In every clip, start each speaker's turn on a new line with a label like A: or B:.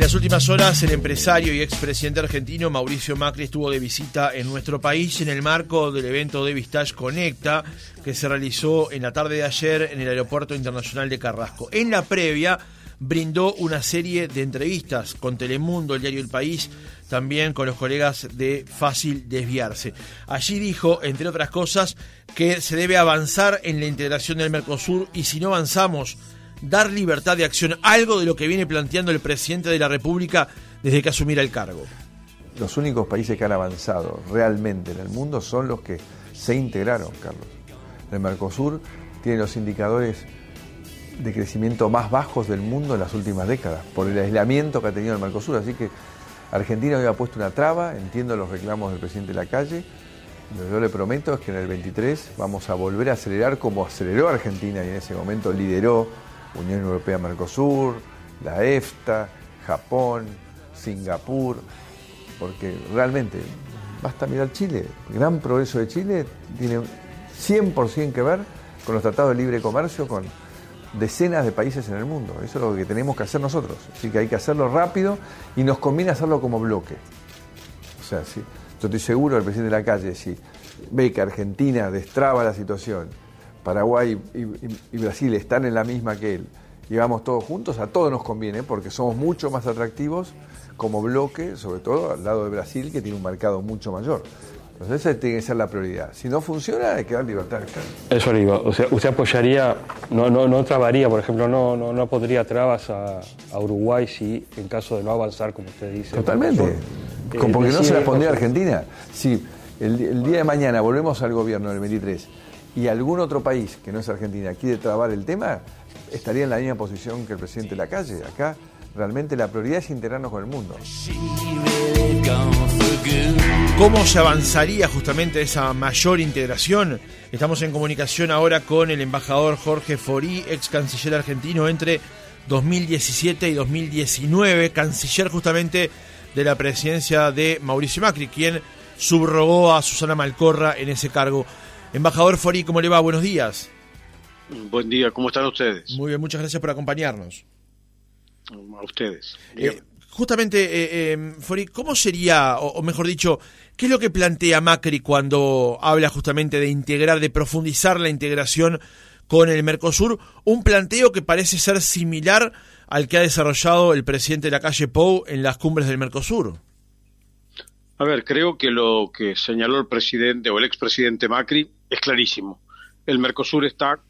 A: En las últimas horas, el empresario y expresidente argentino Mauricio Macri estuvo de visita en nuestro país en el marco del evento de Vistage Conecta que se realizó en la tarde de ayer en el Aeropuerto Internacional de Carrasco. En la previa, brindó una serie de entrevistas con Telemundo, el diario El País, también con los colegas de Fácil Desviarse. Allí dijo, entre otras cosas, que se debe avanzar en la integración del Mercosur y si no avanzamos, dar libertad de acción, algo de lo que viene planteando el presidente de la República desde que asumiera el cargo.
B: Los únicos países que han avanzado realmente en el mundo son los que se integraron, Carlos. El Mercosur tiene los indicadores de crecimiento más bajos del mundo en las últimas décadas, por el aislamiento que ha tenido el Mercosur. Así que Argentina había puesto una traba, entiendo los reclamos del presidente de la calle. Lo que yo le prometo es que en el 23 vamos a volver a acelerar como aceleró Argentina y en ese momento lideró Unión Europea-Mercosur, la EFTA, Japón, Singapur, porque realmente basta mirar Chile. El gran progreso de Chile tiene 100% que ver con los tratados de libre comercio con decenas de países en el mundo. Eso es lo que tenemos que hacer nosotros. Así que hay que hacerlo rápido y nos conviene hacerlo como bloque. O sea, sí, yo estoy seguro, el presidente de la calle, si ve que Argentina destraba la situación Paraguay y, Brasil están en la misma que él y vamos todos juntos, a todos nos conviene porque somos mucho más atractivos como bloque, sobre todo al lado de Brasil, que tiene un mercado mucho mayor. Entonces esa tiene que ser la prioridad. Si no funciona, hay que dar libertad
C: Eso le digo. O sea, ¿usted apoyaría, no, no, no trabaría, por ejemplo, no, no, no pondría trabas a, Uruguay si en caso de no avanzar, como usted dice?
B: Totalmente. Eh, porque no se las pondría a Argentina. Si el, el, día de mañana volvemos al gobierno del 23 y algún otro país que no es Argentina quiere trabar el tema, estaría en la misma posición que el presidente de la calle. Acá realmente la prioridad es integrarnos con el mundo.
A: ¿Cómo se avanzaría justamente esa mayor integración? Estamos en comunicación ahora con el embajador Jorge Forí, ex canciller argentino entre 2017 y 2019, canciller justamente de la presidencia de Mauricio Macri, quien subrogó a Susana Malcorra en ese cargo. Embajador Fori, ¿cómo le va? Buenos días.
D: Buen día, ¿cómo están ustedes?
A: Muy bien, muchas gracias por acompañarnos.
D: A ustedes.
A: Eh, justamente, eh, eh, Fori, ¿cómo sería, o, mejor dicho, qué es lo que plantea Macri cuando habla justamente de integrar, de profundizar la integración con el Mercosur? Un planteo que parece ser similar al que ha desarrollado el presidente de la calle Pou en las cumbres del Mercosur.
D: A ver, creo que lo que señaló el presidente o el expresidente Macri es clarísimo. El Mercosur está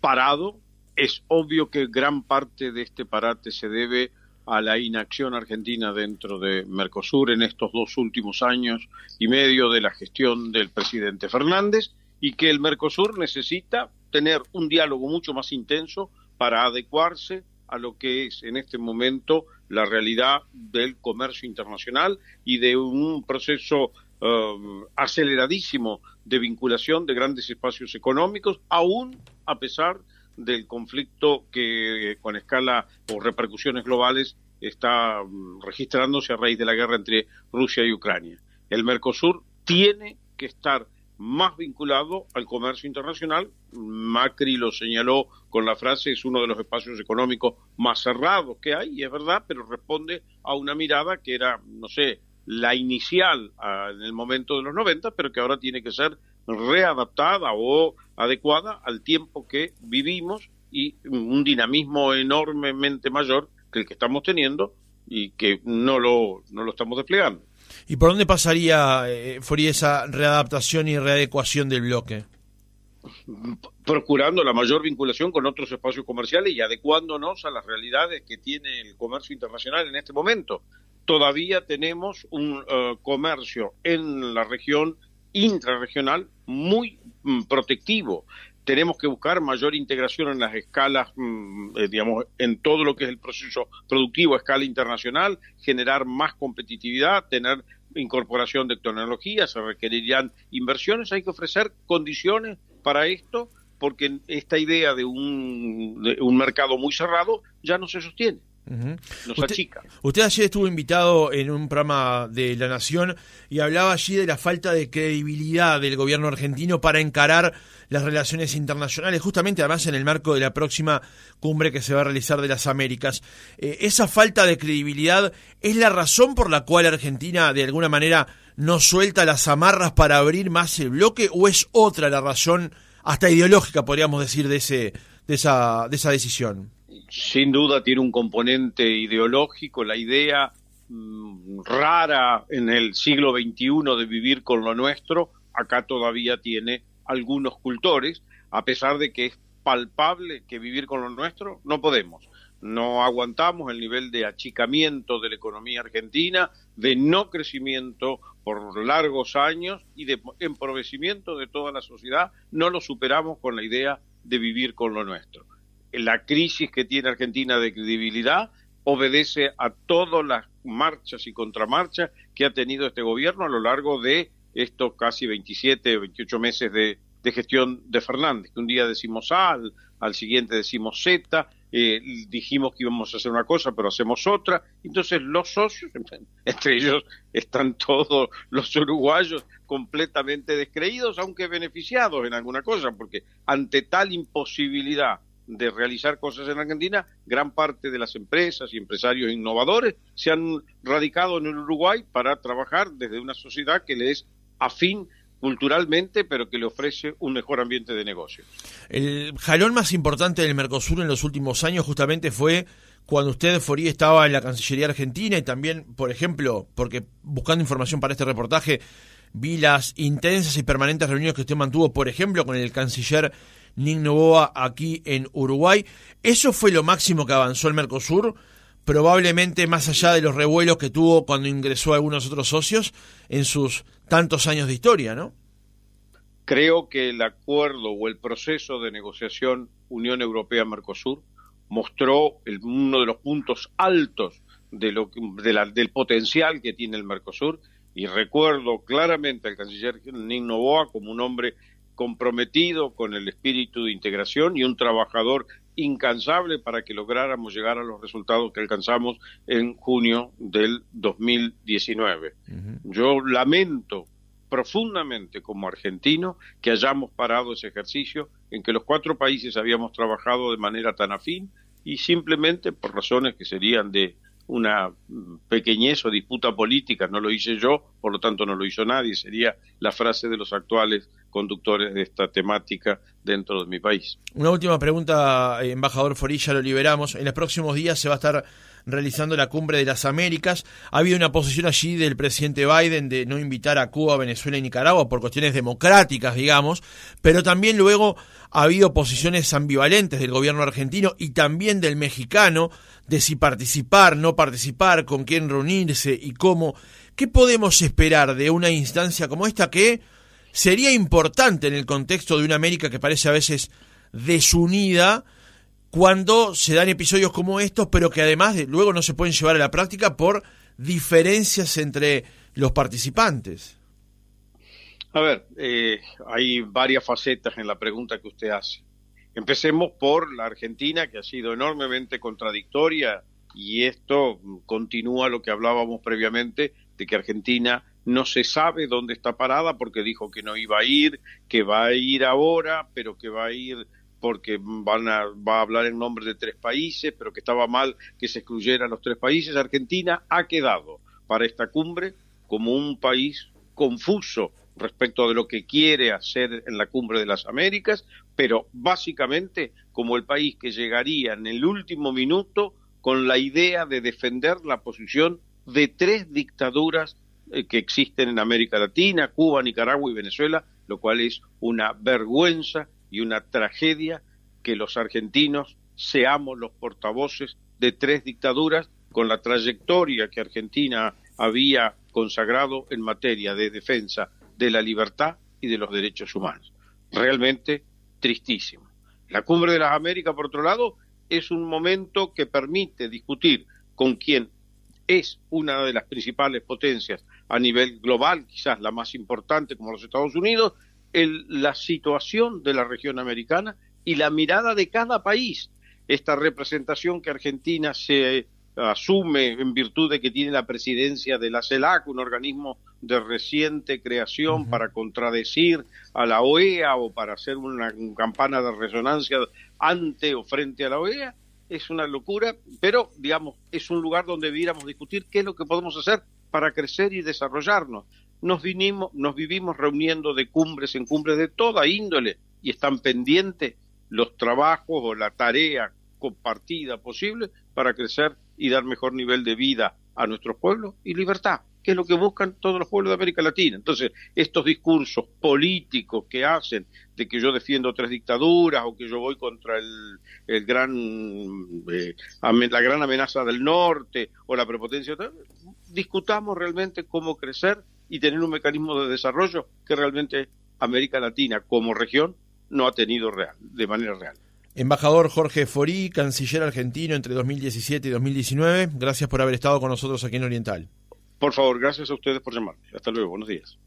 D: parado. Es obvio que gran parte de este parate se debe a la inacción argentina dentro de Mercosur en estos dos últimos años y medio de la gestión del presidente Fernández y que el Mercosur necesita tener un diálogo mucho más intenso para adecuarse a lo que es en este momento la realidad del comercio internacional y de un proceso um, aceleradísimo de vinculación de grandes espacios económicos, aún a pesar del conflicto que con escala o repercusiones globales está um, registrándose a raíz de la guerra entre Rusia y Ucrania. El Mercosur tiene que estar más vinculado al comercio internacional. Macri lo señaló con la frase, es uno de los espacios económicos más cerrados que hay, y es verdad, pero responde a una mirada que era, no sé, la inicial en el momento de los 90, pero que ahora tiene que ser readaptada o adecuada al tiempo que vivimos y un dinamismo enormemente mayor que el que estamos teniendo y que no lo, no lo estamos desplegando.
A: ¿Y por dónde pasaría, eh, esa readaptación y readecuación del bloque?
D: Procurando la mayor vinculación con otros espacios comerciales y adecuándonos a las realidades que tiene el comercio internacional en este momento. Todavía tenemos un eh, comercio en la región intrarregional muy mm, protectivo tenemos que buscar mayor integración en las escalas, mm, eh, digamos, en todo lo que es el proceso productivo a escala internacional, generar más competitividad, tener incorporación de tecnología, se requerirían inversiones, hay que ofrecer condiciones para esto, porque esta idea de un, de un mercado muy cerrado ya no se sostiene. Nos achica.
A: Usted ayer estuvo invitado en un programa de La Nación y hablaba allí de la falta de credibilidad del gobierno argentino para encarar las relaciones internacionales, justamente además en el marco de la próxima cumbre que se va a realizar de las Américas. Eh, ¿Esa falta de credibilidad es la razón por la cual Argentina de alguna manera no suelta las amarras para abrir más el bloque o es otra la razón, hasta ideológica podríamos decir, de, ese, de, esa, de esa decisión?
D: Sin duda tiene un componente ideológico, la idea mm, rara en el siglo XXI de vivir con lo nuestro, acá todavía tiene algunos cultores, a pesar de que es palpable que vivir con lo nuestro no podemos. No aguantamos el nivel de achicamiento de la economía argentina, de no crecimiento por largos años y de empobrecimiento de toda la sociedad. No lo superamos con la idea de vivir con lo nuestro la crisis que tiene Argentina de credibilidad obedece a todas las marchas y contramarchas que ha tenido este gobierno a lo largo de estos casi 27, 28 meses de, gestión de Fernández, un día decimos A, al, siguiente decimos Z, eh, dijimos que íbamos a hacer una cosa, pero hacemos otra. Entonces los socios, entre ellos están todos los uruguayos completamente descreídos, aunque beneficiados en alguna cosa, porque ante tal imposibilidad de realizar cosas en Argentina, gran parte de las empresas y empresarios innovadores se han radicado en el Uruguay para trabajar desde una sociedad que le es afín culturalmente, pero que le ofrece un mejor ambiente de negocio.
A: El jalón más importante del Mercosur en los últimos años justamente fue cuando usted, Forí, estaba en la Cancillería Argentina y también, por ejemplo, porque buscando información para este reportaje, vi las intensas y permanentes reuniones que usted mantuvo, por ejemplo, con el canciller Nick Novoa aquí en Uruguay. ¿Eso fue lo máximo que avanzó el Mercosur? Probablemente más allá de los revuelos que tuvo cuando ingresó a algunos otros socios en sus tantos años de historia, ¿no?
D: Creo que el acuerdo o el proceso de negociación Unión Europea-Mercosur mostró uno de los puntos altos de lo, del potencial que tiene el Mercosur y recuerdo claramente al canciller Nick Novoa como un hombre comprometido con el espíritu de integración y un trabajador incansable para que lográramos llegar a los resultados que alcanzamos en junio del 2019. Yo lamento profundamente como argentino que hayamos parado ese ejercicio en que los cuatro países habíamos trabajado de manera tan afín y simplemente por razones que serían de una pequeñez o disputa política, no lo hice yo, por lo tanto no lo hizo nadie, sería la frase de los actuales conductores de esta temática dentro de mi país.
A: Una última pregunta, embajador Forilla, lo liberamos. En los próximos días se va a estar realizando la cumbre de las Américas. Ha habido una posición allí del presidente Biden de no invitar a Cuba, Venezuela y Nicaragua por cuestiones democráticas, digamos, pero también luego ha habido posiciones ambivalentes del gobierno argentino y también del mexicano de si participar, no participar, con quién reunirse y cómo. ¿Qué podemos esperar de una instancia como esta que sería importante en el contexto de una América que parece a veces desunida cuando se dan episodios como estos, pero que además luego no se pueden llevar a la práctica por diferencias entre los participantes.
D: A ver, eh, hay varias facetas en la pregunta que usted hace. Empecemos por la Argentina, que ha sido enormemente contradictoria y esto continúa lo que hablábamos previamente de que Argentina no se sabe dónde está parada porque dijo que no iba a ir, que va a ir ahora, pero que va a ir porque van a, va a hablar en nombre de tres países, pero que estaba mal que se excluyeran los tres países. Argentina ha quedado para esta cumbre como un país confuso respecto de lo que quiere hacer en la cumbre de las Américas, pero básicamente como el país que llegaría en el último minuto con la idea de defender la posición de tres dictaduras eh, que existen en América Latina, Cuba, Nicaragua y Venezuela, lo cual es una vergüenza y una tragedia que los argentinos seamos los portavoces de tres dictaduras con la trayectoria que Argentina había consagrado en materia de defensa de la libertad y de los derechos humanos. Realmente tristísimo. La cumbre de las Américas, por otro lado, es un momento que permite discutir con quien es una de las principales potencias a nivel global, quizás la más importante como los Estados Unidos, el, la situación de la región americana y la mirada de cada país. Esta representación que Argentina se asume en virtud de que tiene la presidencia de la CELAC, un organismo de reciente creación para contradecir a la OEA o para hacer una campana de resonancia ante o frente a la OEA, es una locura, pero digamos, es un lugar donde debiéramos discutir qué es lo que podemos hacer para crecer y desarrollarnos. Nos, vinimos, nos vivimos reuniendo de cumbres en cumbres de toda índole y están pendientes los trabajos o la tarea compartida posible para crecer y dar mejor nivel de vida a nuestros pueblos y libertad, que es lo que buscan todos los pueblos de América Latina. Entonces, estos discursos políticos que hacen de que yo defiendo tres dictaduras o que yo voy contra el, el gran, eh, la gran amenaza del norte o la prepotencia, discutamos realmente cómo crecer y tener un mecanismo de desarrollo que realmente América Latina como región no ha tenido real, de manera real.
A: Embajador Jorge Forí, canciller argentino entre 2017 y 2019, gracias por haber estado con nosotros aquí en Oriental.
D: Por favor, gracias a ustedes por llamarme. Hasta luego, buenos días.